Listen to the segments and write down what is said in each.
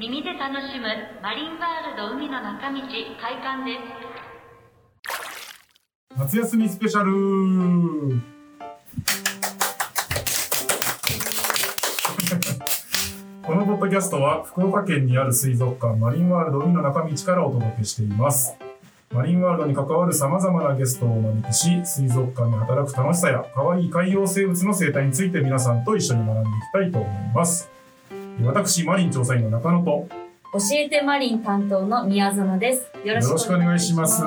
耳で楽しむマリンワールド海の中道開館です。夏休みスペシャル。このポッドキャストは福岡県にある水族館マリンワールド海の中道からお届けしています。マリンワールドに関わる様々なゲストをお招きし水族館で働く楽しさや可愛い海洋生物の生態について皆さんと一緒に学んでいきたいと思います。私マリン調査員の中野と教えてマリン担当の宮園です。よろしくお願いします。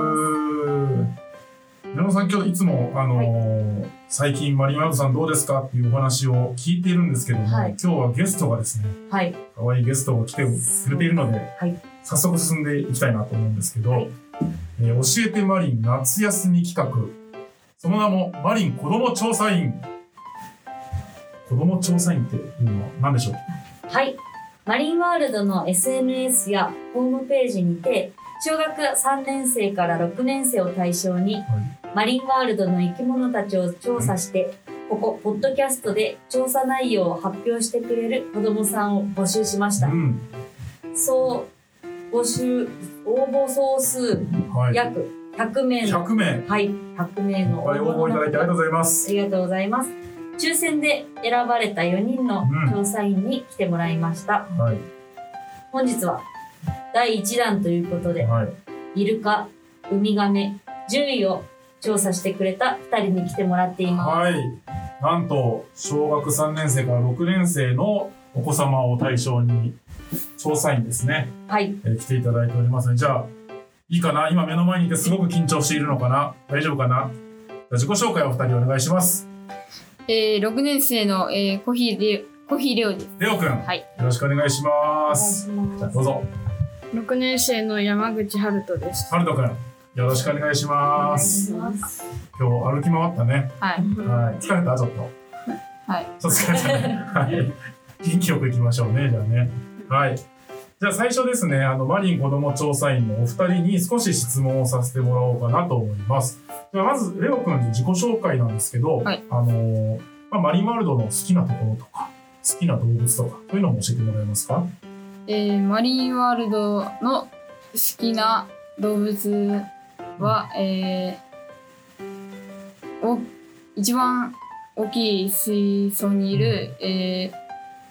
矢野さん、今日いつも、あのー最近マリンワールドさんどうですかっていうお話を聞いているんですけども、はい今日はゲストがですね、はい。可愛いゲストが来てくれているので、はい。早速進んでいきたいなと思うんですけど、はいえー教えてマリン夏休み企画、その名もマリン子ども調査員。子ども調査員っていうのは何でしょう？はい。マリンワールドの SNS やホームページにて、小学3年生から6年生を対象に、マリンワールドの生き物たちを調査して、ここ、ポッドキャストで調査内容を発表してくれる子どもさんを募集しましたう。ん。そう、募集、応募総数はい。約100名の、100名。はい、100名の応募いただいてありがとうございます。ありがとうございます。抽選で選ばれた4人の調査員に来てもらいました。はい。本日は第1弾ということで、はい。イルカ、ウミガメ、獣医を調査してくれた2人に来てもらっています。はい。なんと、小学3年生から6年生のお子様を対象に、調査員ですね、はい。えー来ていただいておりますじゃあ、いいかな？今目の前にいてすごく緊張しているのかな？大丈夫かな？自己紹介をお二人お願いします。えー、6年生の、えー、コヒレコヒレオです。レオくん、よはい。ろしくお願いします。しますじゃあどうぞ。6年生の山口春人です。ハルトくん、よろしくお願いします。お願いします今日歩き回ったね。はい。はい。疲れた？ちょっと。はい。ちょっと疲れたね。はい。元気よく行きましょうね、じゃあね。はい。じゃあ最初ですね、あの、マリン子ども調査員のお二人に少し質問をさせてもらおうかなと思います。ではまず、レオ君の自己紹介なんですけど、はい。あのーまあ、マリンワールドの好きなところとか、好きな動物とか、そういうのも教えてもらえますか？えー、マリンワールドの好きな動物は、えー、お一番大きい水槽にいる、え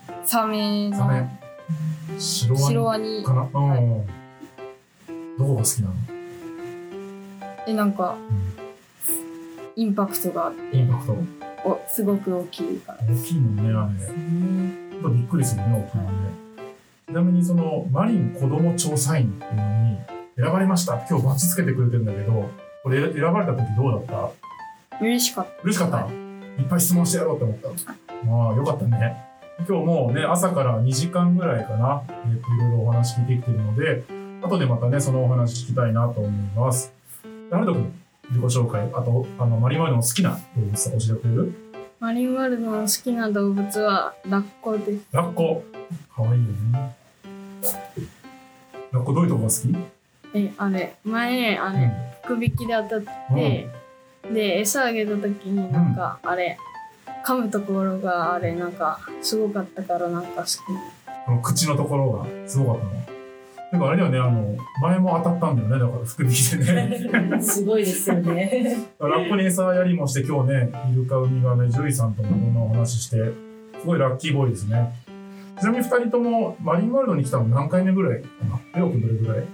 ー、サメサメ。のシロワニ。かな？うん、はいどこが好きなの、えなんかうんインパクトがあってインパクト。おすごく大きいから大きいもんね、あれ。とびっくりするね、大きいもんね。ちなみにそのマリン子ども調査員っていうのに選ばれました。今日バッチつけてくれてるんだけど、これ選ばれた時どうだった？嬉しかった嬉しかった、い、っぱい質問してやろうって思った。ああ、よかったね。今日もうね、朝から2時間ぐらいかな、えっ、と、いろいろお話聞いてきてるので、後でまたね、そのお話聞きたいなと思います。ハルト君、自己紹介、あと、あの、マリンワールドの好きな動物教えてくれる？マリンワールドの好きな動物はラッコです。ラッコ。かわいいよね。ラッコどういうとこが好き？えあれ前あれ、うん。福引きで当たって、で餌あげた時になんか、あれ噛むところがあれなんかすごかったからなんか好き。この口のところがすごかったの？でもあれだよね、あの、前も当たったんだよね、だから福引きでね。すごいですよね。ラッコに餌やりもして今日ね、イルカ、ウミガメ、ジュイさんともいろんなお話しして、すごいラッキーボーイですね。ちなみに二人ともマリンワールドに来たの何回目ぐらいかな？レオ君どれぐらい？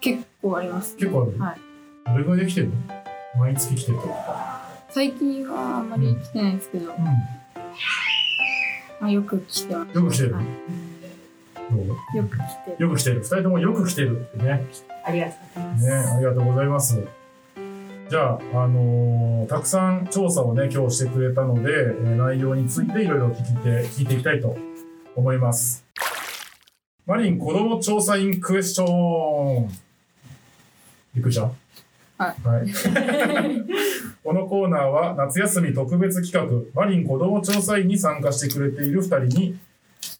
結構あります結構ある？はい。どれぐらいで来てるの？毎月来てる最近はあんまり来てないんですけど、うまあ、よく来てます。ん。よく来てる。はいよく来てるよく来てる。二人ともよく来てるってね。ありがとうございます。ね、ありがとうございます。じゃあ、あのーたくさん調査をね、今日してくれたので、えー内容についていろいろ聞いて、聞いていきたいと思います。マリン子供調査員クエスチョン。びっくりしたはい このコーナーは夏休み特別企画、マリン子供調査員に参加してくれている2人に、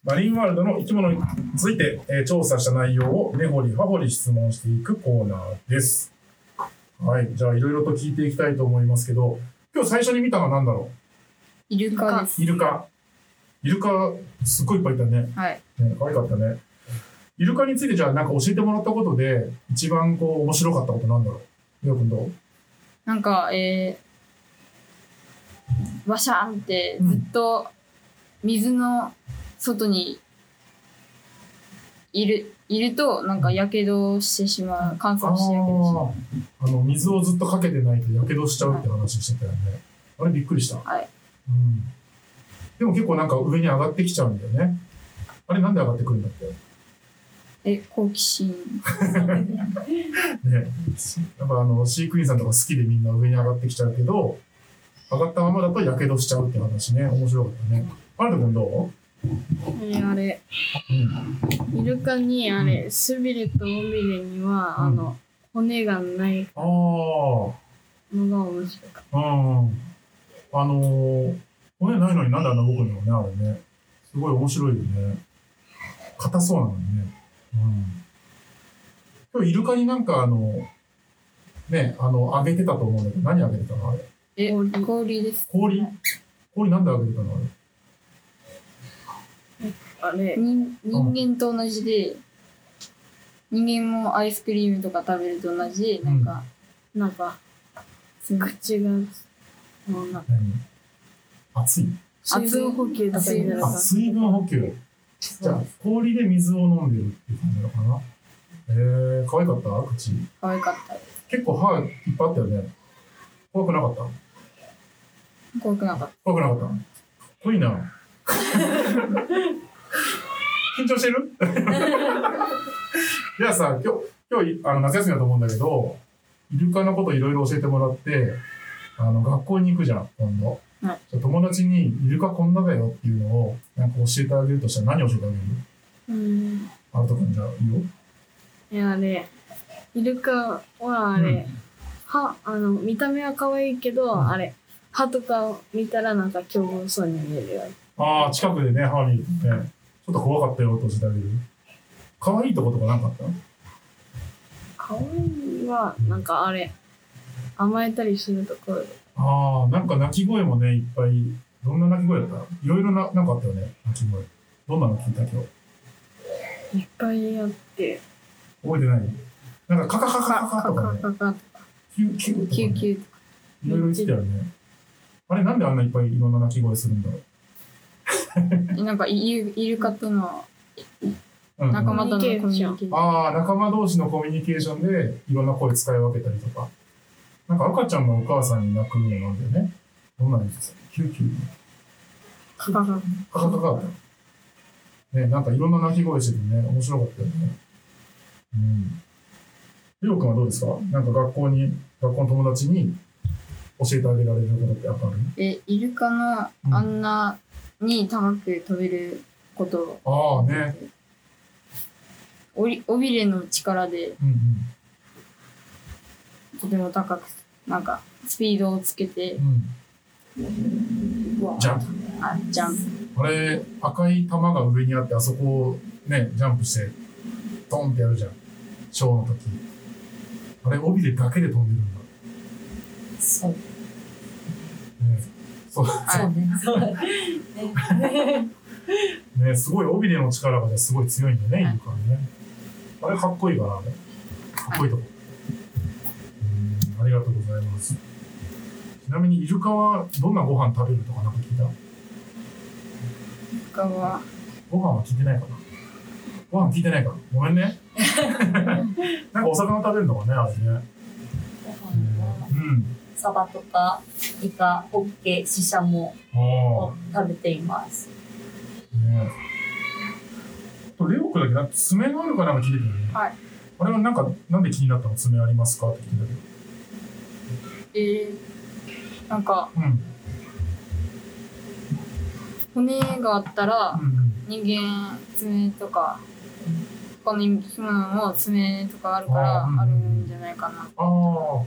マリンワールドの生き物について、えー調査した内容を根掘り葉掘り質問していくコーナーです。はい、じゃあいろいろと聞いていきたいと思いますけど、今日最初に見たのは何だろイルカですうイルカ。イルカ、すっごいいっぱいいたね。はいね可愛かったね。イルカについてじゃあなんか教えてもらったことで、一番こう面白かったことなんだろう？レオ君どう？なんか、えー、バシャンってずっと水の外にいる、いると、なんか、やけどしてしまう。乾燥してやけどしまう。あの、水をずっとかけてないとやけどしちゃうって話してたよね。あれびっくりした。はい。うん。でも結構なんか上に上がってきちゃうんだよね。あれなんで上がってくるんだってえ、好奇心。ね。やっぱあの、飼育員さんとか好きでみんな上に上がってきちゃうけど、上がったままだとやけどしちゃうって話ね。面白かったね。あれと君どえあれ。イルカにあれ、スビレとオビレには、うんあの、骨がないああ。のが面白かっうん。あのー、骨ないのになんであんな動くんだろうね、あれね。すごい面白いよね。硬そうなのにね。うん。今日イルカになんかあの、ね、あの、あげてたと思うんだけど、何あげてたのあれ？え、氷氷です。氷？氷なんであげてたのあれ？た。あれ、人人間と同じで、人間もアイスクリームとか食べると同じで、なんか、なんか、口が、もうな何？熱い？水分補給とかになるあ、か水分補給。じゃあ、氷で水を飲んでるっていう感じなのかな？えー、可愛かった？口。可愛かった。結構歯いっぱいあったよね。怖くなかった？怖くなかっ怖くなかった？かっこいいな。緊張してる？じゃあさ、今日、今日、あの、夏休みだと思うんだけど、イルカのこといろいろ教えてもらって、あの、学校に行くじゃん、今度。はいじゃあ友達に、イルカこんなだよっていうのを、なんか教えてあげるとしたら何教えてあげる？うん。あるとくんじゃあいいよ。いや、あれ、イルカはあれ、うん歯、あの、見た目は可愛いけど、うんあれ、歯とかを見たらなんか凶暴そうに見えるよ。ああ、近くでね、歯見るとね、ちょっと怖かったよって教えてあげる。可愛いとことかなかった？可愛いは、なんかあれ、甘えたりするところで。ああ、なんか鳴き声もね、いっぱい、どんな鳴き声だった？いろいろな、なんかあったよね、鳴き声。どんなの聞いた今日？いっぱいあって、覚えてない？なんかカカカカカカカとかね、カカカキューキューとか、ね、た。救急とか。いろいろ言ってたよね。あれなんであんないっぱいいろんな鳴き声するんだろう。え なんかイルイルカとの仲間とのコミュニケーション。ああ、仲間同士のコミュニケーションでいろんな声使い分けたりとか。なんか赤ちゃんのお母さんに泣くのなんだよね。どんなのですか？キューキュー。カカカ。カカカ。ね、なんかいろんな鳴き声しててね、面白かったよね。うん。りょうくんはどうですか？なんか学校に、学校の友達に教えてあげられることってやっぱある？え、イルカのあんなに高く飛べることああね。おり尾びれの力でうんうん。とても高く、なんかスピードをつけて、うん。ジャンプ。あジャンプ。あれ、赤い玉が上にあって、あそこをね、ジャンプして、ドンってやるじゃん。ショーの時。あれ、尾びれだけで飛んでるんだ。そう。ね、そう。そうね。そうね。ね、すごい尾びれの力がね、すごい強いんだよね、イルカはね。あれ、かっこいいかな、あれ。かっこいいとこ。うん、ありがとうございます。ちなみに、イルカはどんなご飯食べるとかなんか聞いた？イルカは、ご飯は聞いてないかなご飯聞いてないかごめんね。なんかお魚食べるのかね、あれね。ご飯はうん。サバとかイカ、ホッケ、シシャモあを食べています。あ。ねとレオ君だけなんか爪があるかなんか聞いてたよね。はい。あれはなんか、なんで気になったの爪ありますかって聞いたけど。えー、なんかうん。骨があったらうんうん。人間爪とか、他の生き物も爪とかあるからあーうんあるんじゃないかな。ああ、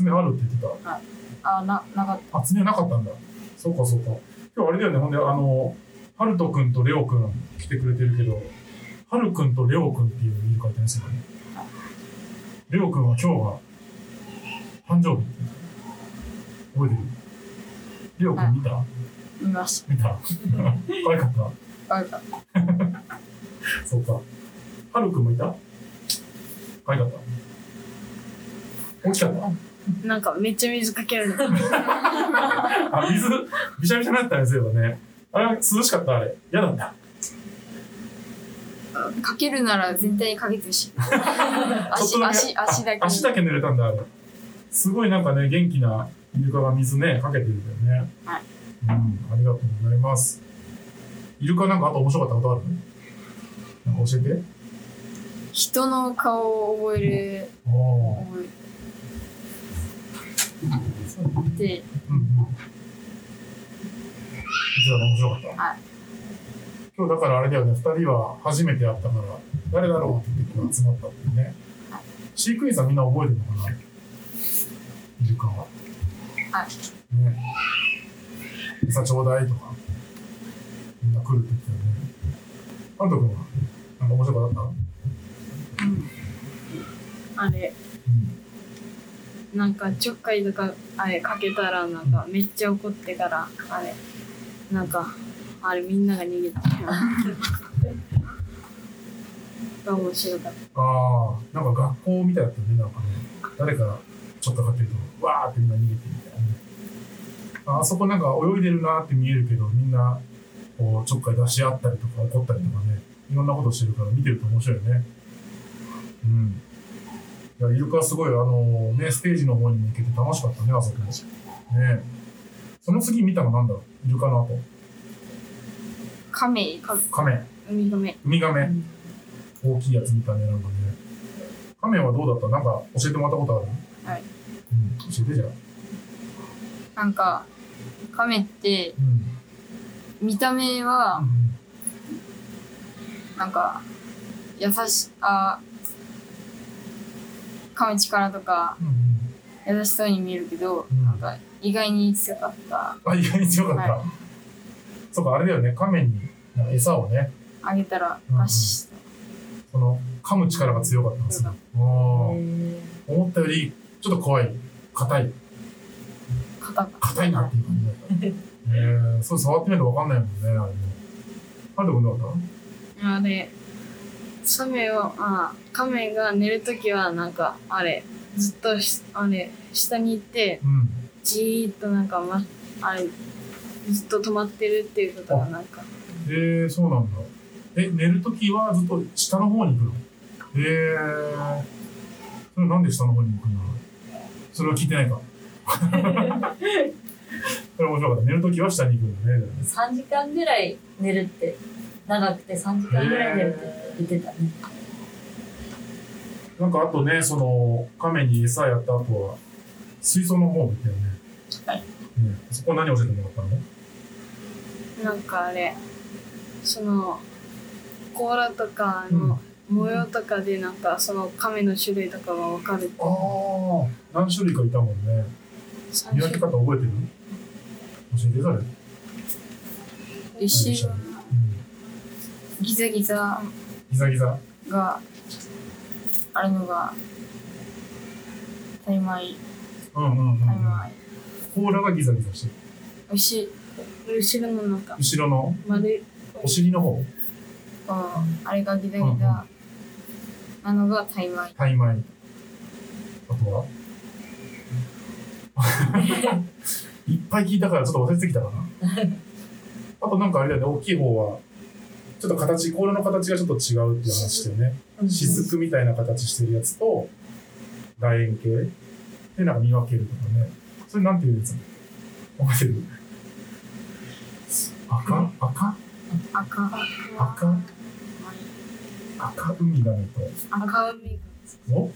爪あるって言ってあ、な、なかった。あ、爪なかったんだ。そうかそうか。今日あれだよね、ほんで、あの、ハルト君とレオ君来てくれてるけど、ハル君とレオ君っていうイルカいたんですよね。レオ君は今日が誕生日覚えてる？レオ君見た、た。見まし見た？可愛かった？た。可愛かった。そうか。はるくんもいた？可愛かった？大きかった？なんかめっちゃ水かけられた。あ、水、びしゃびしゃになったね、そういえばね。あれ、涼しかった、あれ。嫌だった。かけるなら絶対にかけてほしい。足、とだけ足、足だけ。あ足だけ濡れたんだ、あれ。すごいなんかね、元気なイルカが水ね、かけてるんだよね。はい。うん、ありがとうございます。イルカなんかあと面白かったことある？なんか教えて。人の顔を覚える。おー。覚えて、うんうん。実はね、面白かった。はい。今日だからあれだよね、二人は初めて会ったから、誰だろうって言って今日集まったってね。飼育員さんみんな覚えてるのかな？イルカは。はい。ね。餌ちょうだいとか、みんな来るって言ってたよね。ハルト君は、なんか面白かった？あれ、うん。なんかちょっかいとか、あれかけたらなんかめっちゃ怒ってから、あれ、なんか、あれみんなが逃げた。面白かった。ああ、なんか学校みたいだったね、なんかね。誰かちょっとかってると、わーってみんな逃げてみたいなね。ああそこなんか泳いでるなって見えるけど、みんな、こう、ちょっかい出し合ったりとか怒ったりとかね、いろんなことしてるから見てると面白いよね。うん。いや、イルカはすごい、あのね、ステージの方に向けて楽しかったね、あそこも。ねその次見たのなんだろう？イルカの後。亀、カメ。ウミガメ。ウミガメ。大きいやつ見たね、なんかね。カメはどうだった？なんか教えてもらったことある？はい。うん、教えてじゃあ。なんか、亀って、うん。見た目は、なんか、優し、あ、亀力とか、うん。うん。優しそうに見えるけど、うんなんか、意外に強かった。あ、意外に強かった。はそうか、あれだよね、亀に餌をね、あげたら、ガシその、噛む力が強かったんですよ。思ったより、ちょっと怖い。硬い。ッ肩が。硬いなっていう感じだった。えー、そう触ってみるとわかんないもんね、あれね。ハルト君どうだったあれ、サメを、あ、カメが寝るときはなんか、あれ、ずっとし、あれ、下に行って、うん。じーっとなんか、ま、あれ、ずっと止まってるっていうことがなんか、えー、そうなんだ。え、寝るときはずっと下の方に行くの？えー、それなんで下の方に行くんだろう？それは聞いてないか。それ面白かった。寝るときは下に行くんだね。3時間ぐらい寝るって長くて3時間ぐらい寝るって言ってたねなんかあとね、その、亀に餌やった後は、水槽の方見たよね。はいね。そこ何教えてもらったの？なんかあれ、その、甲羅とかの模様とかでなんか、その亀の種類とかがわかるって。ああ、何種類かいたもんね。三見分け方覚えてる？教えて、それ。後ろ、うん。ギザギザギザギザ。があるのが、タイマイ、うんうんうん。タイマイ。甲羅がギザギザしてる。牛、後ろのなんか、後ろの？丸い、お尻の方？このあれがギザギザなのがタイマイ。タイマイ。あとは？いっぱい聞いたからちょっと忘れてきたかな。あとなんかあれだよね、大きい方は、ちょっと形、甲羅の形がちょっと違うっていう話してるね。雫みたいな形してるやつと、楕円形。でなんか見分けるとかね。それなんていうやつ？覚えてる？赤？赤？赤、赤？赤ウミガメと、赤海お？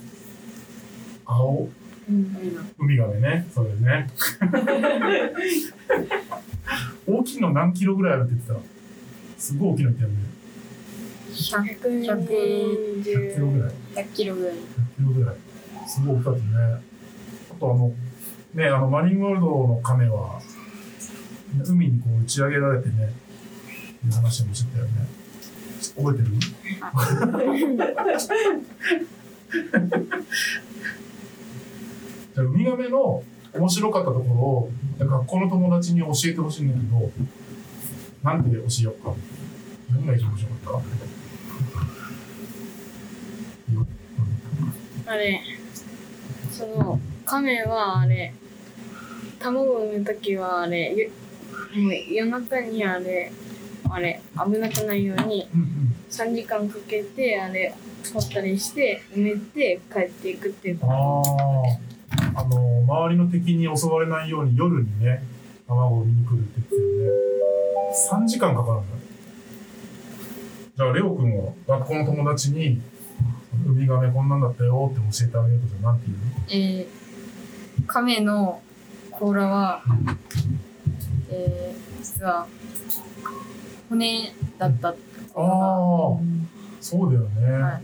青？うん、ウミガメね。そうですね。大きいの何キロぐらいあるって言ってたすごい大きいの言ったよね。100、100キロぐらい。100キロぐらい。100キロぐらい。すごい大きかったね。あとあの、ね、あの、マリンワールドのカメは、海にこう打ち上げられてね、いう話もしてたよね。覚えてるウミガメの面白かったところを学校の友達に教えてほしいんだけど、なんて教えようか。何が一番面白かった？あれ、その、亀はあれ、卵を産むときはあれ、ゆもう夜中にあれ、あれ、危なくないようにうんうん。3時間かけて、あれ、掘ったりして、埋めて帰っていくっていうか。ああ。あの、周りの敵に襲われないように夜にね、卵を産みに来るって言ってるね。3時間かかるんだ。じゃあ、レオ君は学校の友達に、ウミガメこんなんだったよって教えてあげるとじゃあなんて言うえー、亀の甲羅は、えー、実は骨だったっああ、そうだよね。はい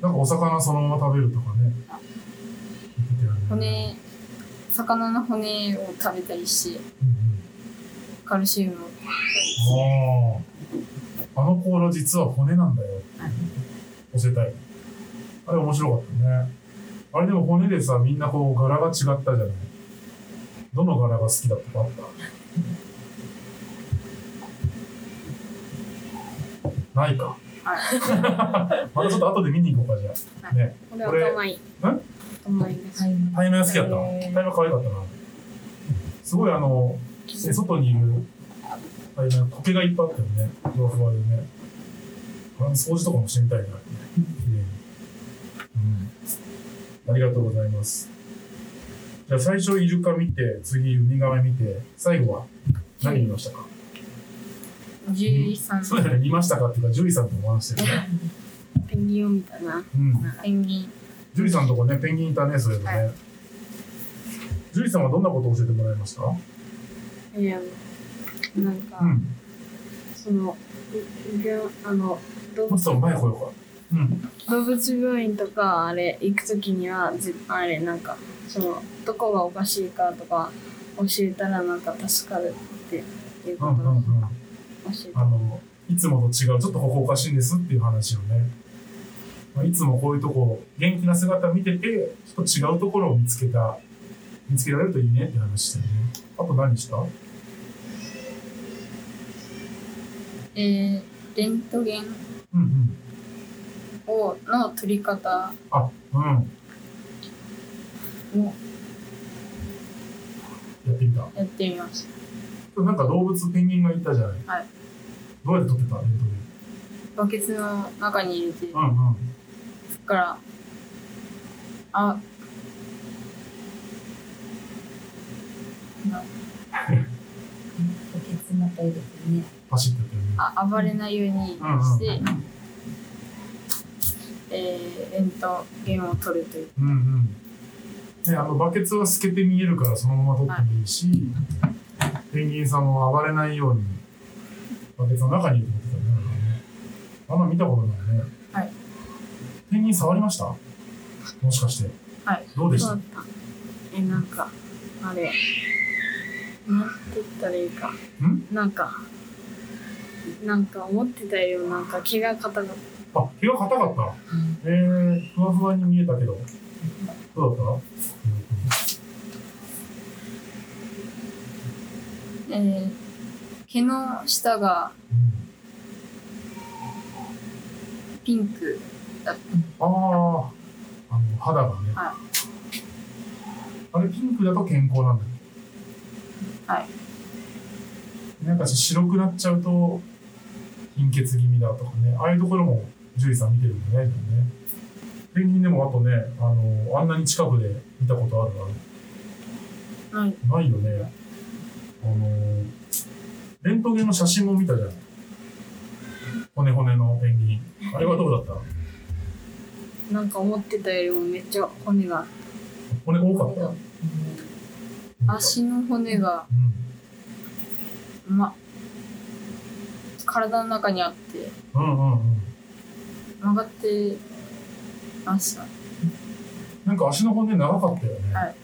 なんかお魚そのまま食べるとかね。ね。骨魚の骨を食べたりしてカルシウムをああ。あの甲羅実は骨なんだよ。教えたい。あれ面白かったね。あれでも骨でさ、みんなこう柄が違ったじゃない。どの柄が好きだったかあった？ないか。またちょっと後で見に行こうか、じゃあ。ね。これは頭いい。頭いいです。タイムが好きだった。タイムが可愛かったな。すごいあの、ね外にいる、あれね、苔がいっぱいあったよね。ふわふわでね。あの掃除とかもしてみたいな。綺麗にうん。ありがとうございます。じゃあ最初イルカ見て、次ウミガメ見て、最後は何見ましたか？獣医さんそうだよね、見ましたかっていうか、ジュリさんとも話してるね。ペンギンを見たな。うん。ペンギンジュリさんのとこね、ペンギンいたね、それでね。はジュリさんはどんなことを教えてもらいました？いや、なんか、うん。その、病あの、動もっと前来ようか。うん。動物病院とかあれ行くときにはぜあれなんかそのどこがおかしいかとか教えたらなんか助かるっていううんことをうんうん。教えてあの、いつもと違う、ちょっとここおかしいんですっていう話をね。まあ、いつもこういうとこ、元気な姿見てて、ちょっと違うところを見つけた、見つけられるといいねって話してるね。あと何した？えー、レントゲンうんうん。をの取り方あ、うん。もやってみた？やってみましたなんか動物ペンギンがいたじゃない。はい。どうやって撮ってた？レントゲンバケツの中に入れてうんうん。からあなバケツの中入れてね。走ってたよね。あ暴れないようにうんうんして、えー、レントゲンを取るといううんうん。ね、あの、バケツは透けて見えるからそのまま撮ってもいいし、ペンギンさんも暴れないように、バケツの中に入れて撮ってたよね。なんかねあんま見たことないね。はい。ペンギン触りました？もしかして。はい。どうでした？えなんかあれ。なんて言ったらいいか。ん？なんかなんか思ってたよりなんか毛が硬かっあ、毛が硬かった。えー、ふわふわに見えたけど。どうだった？えー、毛の下がうん。ピンクああ、あの、肌がね。はあれ、ピンクだと健康なんだよ。はいなんか白くなっちゃうと、貧血気味だとかね。ああいうところも、獣医さん見てるんだね。でもねペンギンでもあとね、あの、あんなに近くで見たことあるあないるないよね。あの、レントゲンの写真も見たじゃん。骨骨のペンギン。あれはどうだったた？なんか思ってたよりもめっちゃ骨が骨多かった？足の骨が、うん。ま、体の中にあってうんうんうん。曲がってましたなんか足の骨長かったよね。はい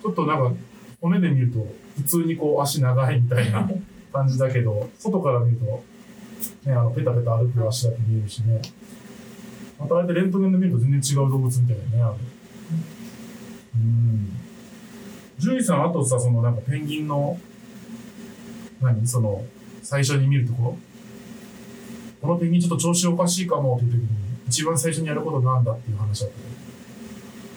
ちょっとなんか骨で見ると普通にこう足長いみたいな 感じだけど、外から見ると、ね、あのペタペタ歩く足だけ見えるしね。またあれでレントゲンで見ると全然違う動物みたいだよね、あれ。うん。獣医さん、あとさ、そのなんかペンギンの、何？その、最初に見るところ？このペンギンちょっと調子おかしいかもっていう時に、一番最初にやることなんだっていう話だっ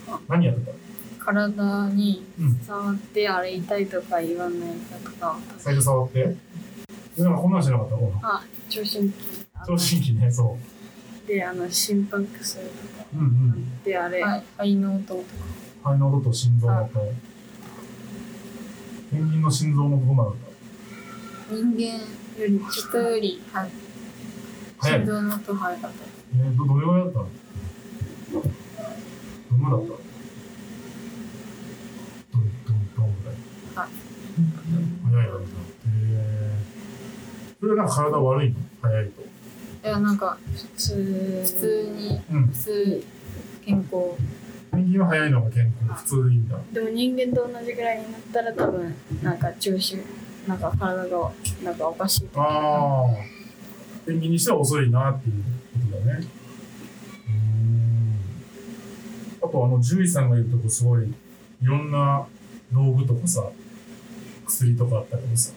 たの何やってた？体にうん触ってあれ痛いとか言わないかとか。最初触って？でなんかこんなんしなかった？ほらあ聴診器。あ聴診器ねそであの心拍数とかううんうん。であれ、はい。肺の音とか。肺の音と心臓の音。ペンギンの心臓の音どんなだ。っ人間より人より、はい、心臓の音早かった。えー、どどれぐらいだったの？どんなだった？どんどんどんぐらい？はい。早いよねへー。それはなんか体悪いの？早いといやなんか普通普通にうん。普通健康。ペンギンは早いのが健康。普通でいいんだ。でも人間と同じぐらいになったら多分なんか調子なんか体がなんかおかしいああペンギンにしては遅いなっていうことだね。うーん。あとあの獣医さんがいるとこすごいいろんな道具とかさ薬とかあったけどさ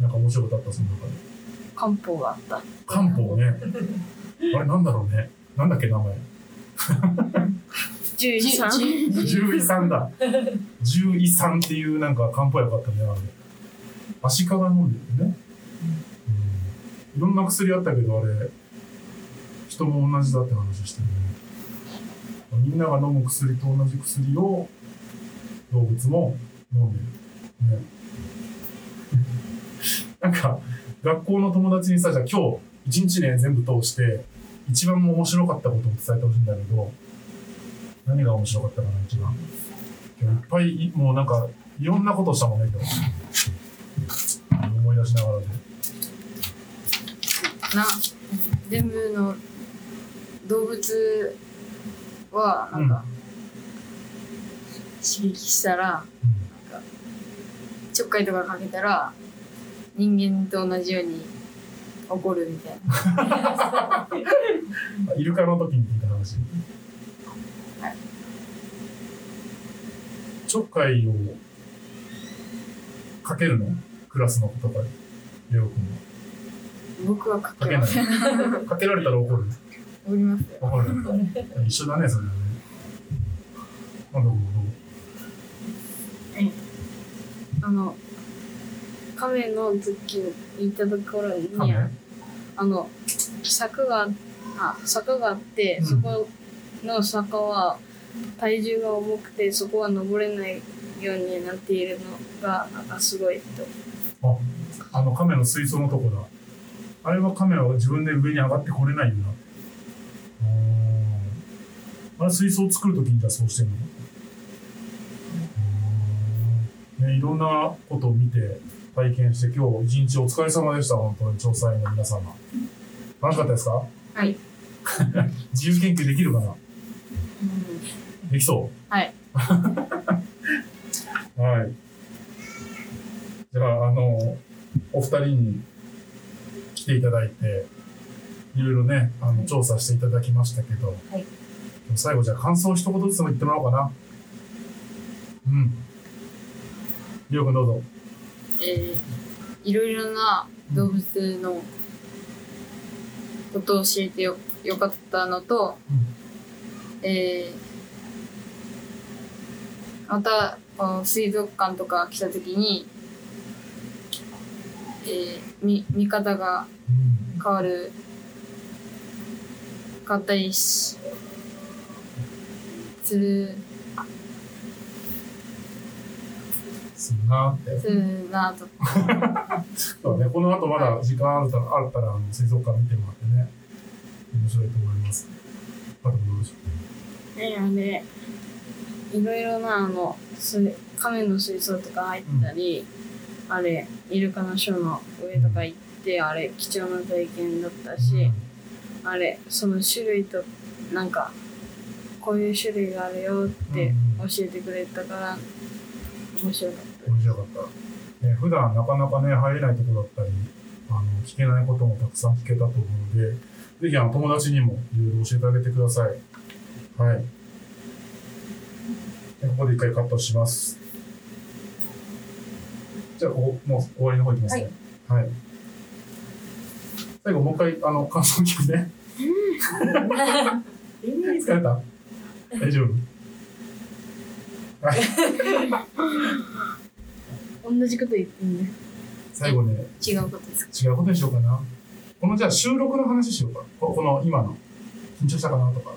なんか面白いことあったその中で漢方があった。漢方ね。あれなんだろうね。なんだっけ名前。獣医さん？じ獣医さんだ。獣医さんっていうなんか漢方薬あったねあれ。足利飲んでるね、うん、いろんな薬あったけどあれ人も同じだって話してるね。みんなが飲む薬と同じ薬を動物も飲んでる。ね。なんか学校の友達にさじゃあ今日一日ね全部通して一番面白かったことを伝えてほしいんだけど何が面白かったかな一番。今日いっぱいいもうなんかいろんなことしたもんね今日。思い出しながらで。な全部の動物はなんか、刺激したらちょっかいとかかけたら人間と同じように怒るみたいな。あ イルカの時に聞いた話。ちょっかいをかけるの？クラスの子とかにレオ君僕はかはかけない。かけられたら怒る。怒りますよ。怒る。一緒だねそれはね。あど亀の時にいたところにあの坂があ坂があって、うん。そこの坂は体重が重くてそこは登れないようになっているのがなんかすごいと。あの亀の水槽のとこだ。あれは亀は自分で上に上がってこれないよなあー。あれ水槽作るときにじゃあそうしてんの？ねいろんなことを見て体験して今日一日お疲れ様でした本当に調査員の皆様楽しかったですか？はい 自由研究できるかな？できそう？はい はい。じゃあ、あの、お二人に来ていただいて、いろいろね、あの、調査していただきましたけど、はい最後、じゃあ、感想を一言ずつでも言ってもらおうかな。うん。りょうくんどうぞ。えーいろいろな動物のことを教えてよよかったのと、えーまたこう水族館とか来た時に、えー見見方がうん。変わる変わったりしするするなって。するなと。そうね、この後まだ時間あったら、あったら、あの水族館見てもらってね、面白いと思います。あとどうでしょねあれいろいろなあのす亀の水槽とか入ったり、あれイルカのショーの上とか行って、あれ貴重な体験だったう。し、あれその種類となんかこういう種類があるよって教えてくれたから面白かった面白かった。ね、普段なかなかね、入れないところだったり、あの、聞けないこともたくさん聞けたと思うので、ぜひあの友達にもいろいろ教えてあげてください。はい。でここで一回カットします。じゃあ、ここ、もう終わりの方いきますね。はい。最後、もう一回、あの、感想聞くね。疲れた大丈夫？同じこと言ってんね。最後ね、違うことですか？違うことにしようかな。このじゃあ収録の話しようか。ここの今の。緊張したかなとか。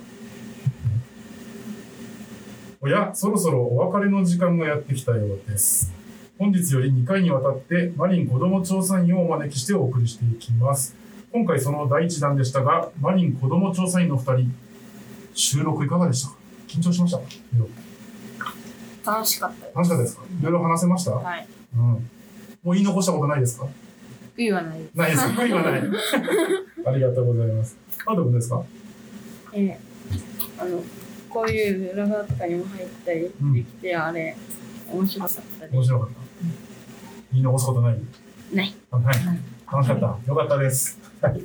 おや、そろそろお別れの時間がやってきたようです。本日より2回にわたってマリン子ども調査員をお招きしてお送りしていきます。今回その第一弾でしたが、マリン子ども調査員の2人、収録いかがでしたか？緊張しました？か楽しかったです。楽しかったですか？いろいろ話せました、はい。うん。もう言い残したことないですか？悔いはない。ないです。悔いはない。ありがとうございます。あどうですか？ええあの、こういう裏側とかにも入ったりできて、あれ、面白かった。面白かった。言い残すことない？ない。あはい。楽しかった。よかったです。はい。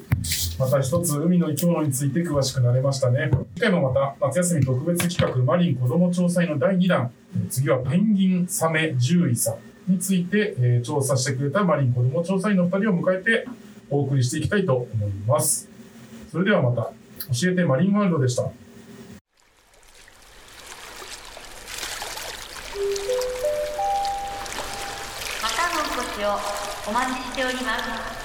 また一つ海の生き物について詳しくなれましたね。次回もまた夏休み特別企画マリン子ども調査員の第2弾。えー次はペンギン、サメ、獣医さんについて、えー調査してくれたマリン子ども調査員の2人を迎えてお送りしていきたいと思います。それではまた教えてマリンワールドでした。またのお越しをお待ちしております